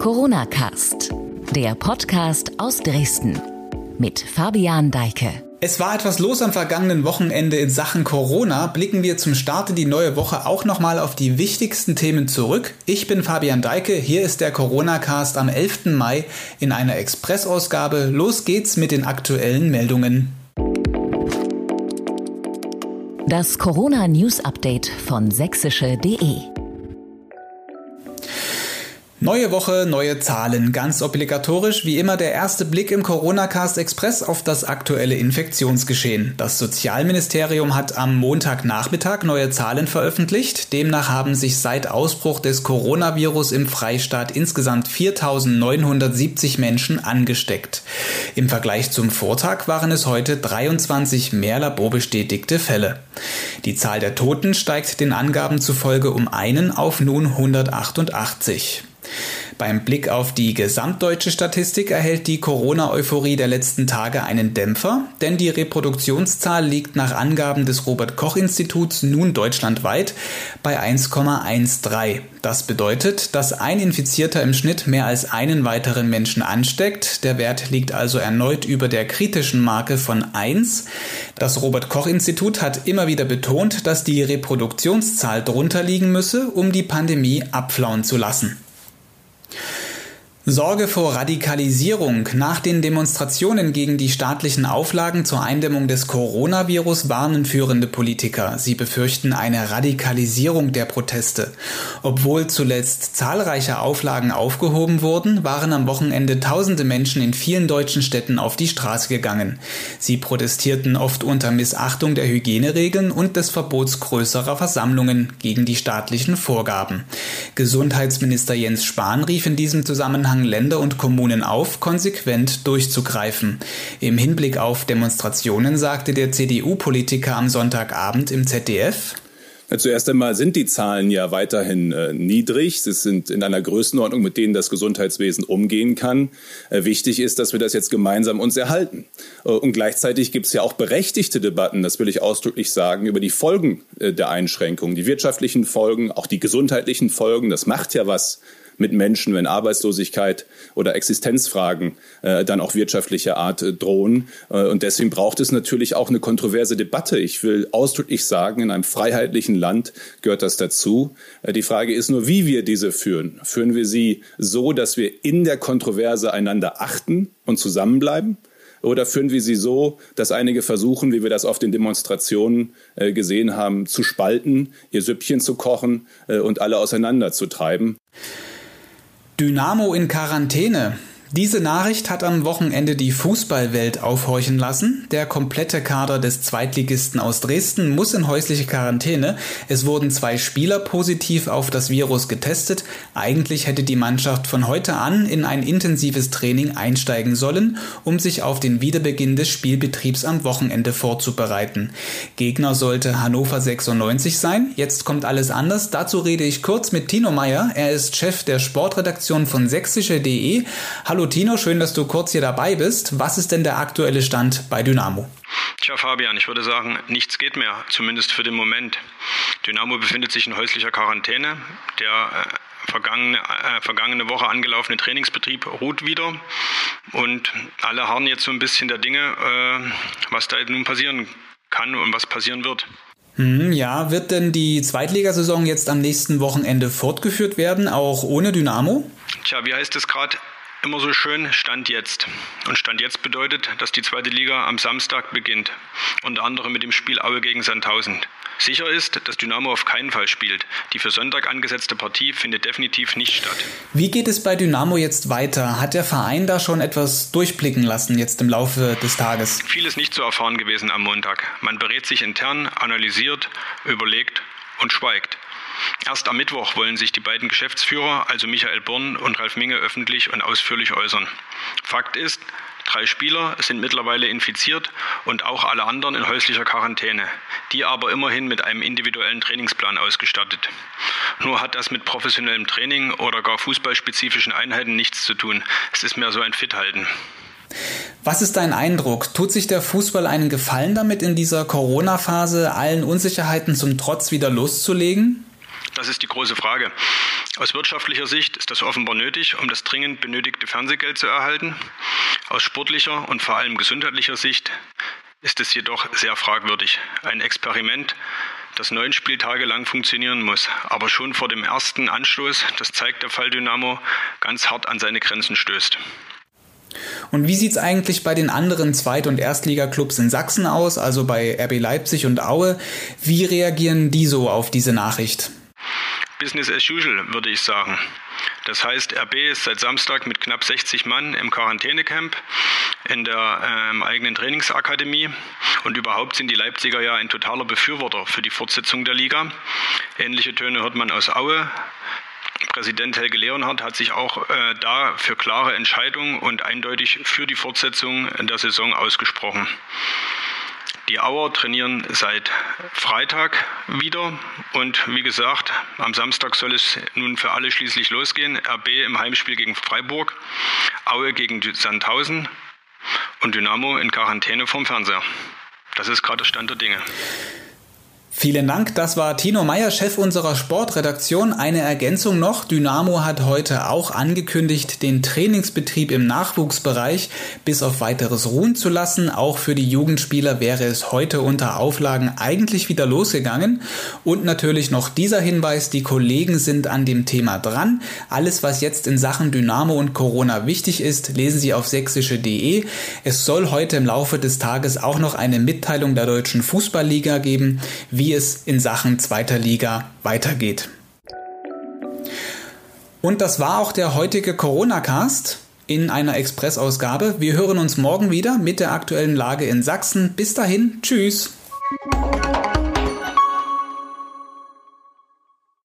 Corona Cast, der Podcast aus Dresden mit Fabian Deike. Es war etwas los am vergangenen Wochenende in Sachen Corona. Blicken wir zum Start in die neue Woche auch nochmal auf die wichtigsten Themen zurück. Ich bin Fabian Deike, hier ist der Corona Cast am 11. Mai in einer Expressausgabe. Los geht's mit den aktuellen Meldungen. Das Corona News Update von sächsische.de Neue Woche, neue Zahlen. Ganz obligatorisch wie immer der erste Blick im Corona-Cast Express auf das aktuelle Infektionsgeschehen. Das Sozialministerium hat am Montagnachmittag neue Zahlen veröffentlicht. Demnach haben sich seit Ausbruch des Coronavirus im Freistaat insgesamt 4.970 Menschen angesteckt. Im Vergleich zum Vortag waren es heute 23 mehr laborbestätigte Fälle. Die Zahl der Toten steigt den Angaben zufolge um einen auf nun 188. Beim Blick auf die gesamtdeutsche Statistik erhält die Corona-Euphorie der letzten Tage einen Dämpfer, denn die Reproduktionszahl liegt nach Angaben des Robert Koch Instituts nun deutschlandweit bei 1,13. Das bedeutet, dass ein Infizierter im Schnitt mehr als einen weiteren Menschen ansteckt. Der Wert liegt also erneut über der kritischen Marke von 1. Das Robert Koch Institut hat immer wieder betont, dass die Reproduktionszahl drunter liegen müsse, um die Pandemie abflauen zu lassen. Sorge vor Radikalisierung. Nach den Demonstrationen gegen die staatlichen Auflagen zur Eindämmung des Coronavirus warnen führende Politiker. Sie befürchten eine Radikalisierung der Proteste. Obwohl zuletzt zahlreiche Auflagen aufgehoben wurden, waren am Wochenende tausende Menschen in vielen deutschen Städten auf die Straße gegangen. Sie protestierten oft unter Missachtung der Hygieneregeln und des Verbots größerer Versammlungen gegen die staatlichen Vorgaben. Gesundheitsminister Jens Spahn rief in diesem Zusammenhang Zusammenhang Länder und Kommunen auf, konsequent durchzugreifen. Im Hinblick auf Demonstrationen sagte der CDU-Politiker am Sonntagabend im ZDF, Zuerst einmal sind die Zahlen ja weiterhin äh, niedrig. Sie sind in einer Größenordnung, mit denen das Gesundheitswesen umgehen kann. Äh, wichtig ist, dass wir das jetzt gemeinsam uns erhalten. Äh, und gleichzeitig gibt es ja auch berechtigte Debatten, das will ich ausdrücklich sagen, über die Folgen äh, der Einschränkungen, die wirtschaftlichen Folgen, auch die gesundheitlichen Folgen. Das macht ja was mit Menschen, wenn Arbeitslosigkeit oder Existenzfragen äh, dann auch wirtschaftlicher Art äh, drohen. Äh, und deswegen braucht es natürlich auch eine kontroverse Debatte. Ich will ausdrücklich sagen, in einem freiheitlichen Land gehört das dazu. Äh, die Frage ist nur, wie wir diese führen. Führen wir sie so, dass wir in der Kontroverse einander achten und zusammenbleiben? Oder führen wir sie so, dass einige versuchen, wie wir das auf den Demonstrationen äh, gesehen haben, zu spalten, ihr Süppchen zu kochen äh, und alle auseinanderzutreiben? Dynamo in Quarantäne. Diese Nachricht hat am Wochenende die Fußballwelt aufhorchen lassen. Der komplette Kader des Zweitligisten aus Dresden muss in häusliche Quarantäne. Es wurden zwei Spieler positiv auf das Virus getestet. Eigentlich hätte die Mannschaft von heute an in ein intensives Training einsteigen sollen, um sich auf den Wiederbeginn des Spielbetriebs am Wochenende vorzubereiten. Gegner sollte Hannover 96 sein. Jetzt kommt alles anders. Dazu rede ich kurz mit Tino Meyer. Er ist Chef der Sportredaktion von sächsische.de. Hallo Hallo Tino, schön, dass du kurz hier dabei bist. Was ist denn der aktuelle Stand bei Dynamo? Tja, Fabian, ich würde sagen, nichts geht mehr, zumindest für den Moment. Dynamo befindet sich in häuslicher Quarantäne. Der äh, vergangene, äh, vergangene Woche angelaufene Trainingsbetrieb ruht wieder. Und alle harren jetzt so ein bisschen der Dinge, äh, was da nun passieren kann und was passieren wird. Hm, ja, wird denn die Zweitligasaison jetzt am nächsten Wochenende fortgeführt werden, auch ohne Dynamo? Tja, wie heißt es gerade? Immer so schön Stand jetzt. Und Stand jetzt bedeutet, dass die zweite Liga am Samstag beginnt. Unter anderem mit dem Spiel Aue gegen Sandhausen. Sicher ist, dass Dynamo auf keinen Fall spielt. Die für Sonntag angesetzte Partie findet definitiv nicht statt. Wie geht es bei Dynamo jetzt weiter? Hat der Verein da schon etwas durchblicken lassen jetzt im Laufe des Tages? Vieles nicht zu erfahren gewesen am Montag. Man berät sich intern, analysiert, überlegt und schweigt. Erst am Mittwoch wollen sich die beiden Geschäftsführer, also Michael Born und Ralf Minge, öffentlich und ausführlich äußern. Fakt ist, drei Spieler sind mittlerweile infiziert und auch alle anderen in häuslicher Quarantäne, die aber immerhin mit einem individuellen Trainingsplan ausgestattet. Nur hat das mit professionellem Training oder gar fußballspezifischen Einheiten nichts zu tun. Es ist mehr so ein Fithalten. Was ist dein Eindruck? Tut sich der Fußball einen Gefallen damit, in dieser Corona-Phase allen Unsicherheiten zum Trotz wieder loszulegen? Das ist die große Frage. Aus wirtschaftlicher Sicht ist das offenbar nötig, um das dringend benötigte Fernsehgeld zu erhalten. Aus sportlicher und vor allem gesundheitlicher Sicht ist es jedoch sehr fragwürdig. Ein Experiment, das neun Spieltage lang funktionieren muss, aber schon vor dem ersten Anstoß, das zeigt der Fall Dynamo, ganz hart an seine Grenzen stößt. Und wie sieht es eigentlich bei den anderen Zweit- und Erstligaklubs in Sachsen aus, also bei RB Leipzig und Aue? Wie reagieren die so auf diese Nachricht? Business as usual, würde ich sagen. Das heißt, RB ist seit Samstag mit knapp 60 Mann im Quarantänecamp in der ähm, eigenen Trainingsakademie. Und überhaupt sind die Leipziger ja ein totaler Befürworter für die Fortsetzung der Liga. Ähnliche Töne hört man aus Aue. Präsident Helge Leonhardt hat sich auch äh, da für klare Entscheidungen und eindeutig für die Fortsetzung der Saison ausgesprochen. Die Auer trainieren seit Freitag wieder und wie gesagt, am Samstag soll es nun für alle schließlich losgehen. RB im Heimspiel gegen Freiburg, Aue gegen Sandhausen und Dynamo in Quarantäne vom Fernseher. Das ist gerade der Stand der Dinge. Vielen Dank, das war Tino Meyer, Chef unserer Sportredaktion. Eine Ergänzung noch, Dynamo hat heute auch angekündigt, den Trainingsbetrieb im Nachwuchsbereich bis auf weiteres ruhen zu lassen. Auch für die Jugendspieler wäre es heute unter Auflagen eigentlich wieder losgegangen. Und natürlich noch dieser Hinweis, die Kollegen sind an dem Thema dran. Alles, was jetzt in Sachen Dynamo und Corona wichtig ist, lesen Sie auf sächsische.de. Es soll heute im Laufe des Tages auch noch eine Mitteilung der Deutschen Fußballliga geben, wie es in Sachen zweiter Liga weitergeht. Und das war auch der heutige Corona-Cast in einer Express-Ausgabe. Wir hören uns morgen wieder mit der aktuellen Lage in Sachsen. Bis dahin, tschüss.